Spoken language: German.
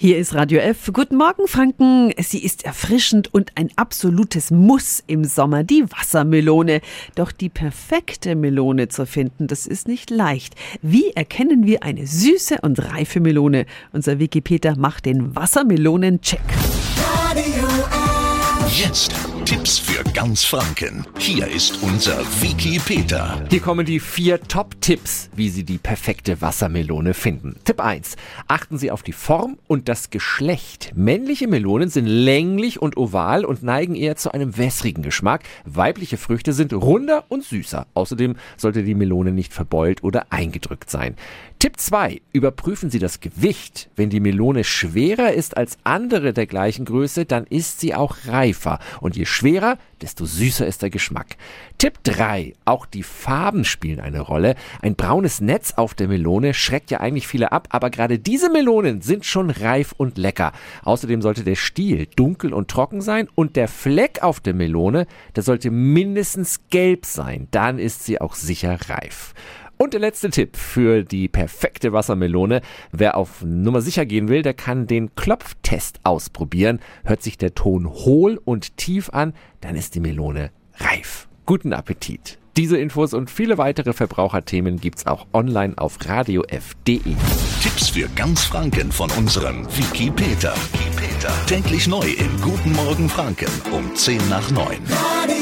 Hier ist Radio F. Guten Morgen, Franken. Sie ist erfrischend und ein absolutes Muss im Sommer, die Wassermelone. Doch die perfekte Melone zu finden, das ist nicht leicht. Wie erkennen wir eine süße und reife Melone? Unser Wikipedia macht den Wassermelonen-Check. Jetzt Tipps für ganz Franken. Hier ist unser Wiki Peter. Hier kommen die vier Top-Tipps, wie Sie die perfekte Wassermelone finden. Tipp 1. Achten Sie auf die Form und das Geschlecht. Männliche Melonen sind länglich und oval und neigen eher zu einem wässrigen Geschmack. Weibliche Früchte sind runder und süßer. Außerdem sollte die Melone nicht verbeult oder eingedrückt sein. Tipp 2. Überprüfen Sie das Gewicht. Wenn die Melone schwerer ist als andere der gleichen Größe, dann ist sie auch reifer. Und je schwerer, desto süßer ist der Geschmack. Tipp 3. Auch die Farben spielen eine Rolle. Ein braunes Netz auf der Melone schreckt ja eigentlich viele ab, aber gerade diese Melonen sind schon reif und lecker. Außerdem sollte der Stiel dunkel und trocken sein und der Fleck auf der Melone, der sollte mindestens gelb sein. Dann ist sie auch sicher reif. Und der letzte Tipp für die perfekte Wassermelone. Wer auf Nummer sicher gehen will, der kann den Klopftest ausprobieren. Hört sich der Ton hohl und tief an, dann ist die Melone reif. Guten Appetit. Diese Infos und viele weitere Verbraucherthemen gibt's auch online auf radiof.de. Tipps für ganz Franken von unserem Wiki Peter. Wiki Peter. Täglich neu in Guten Morgen Franken um 10 nach 9. Radio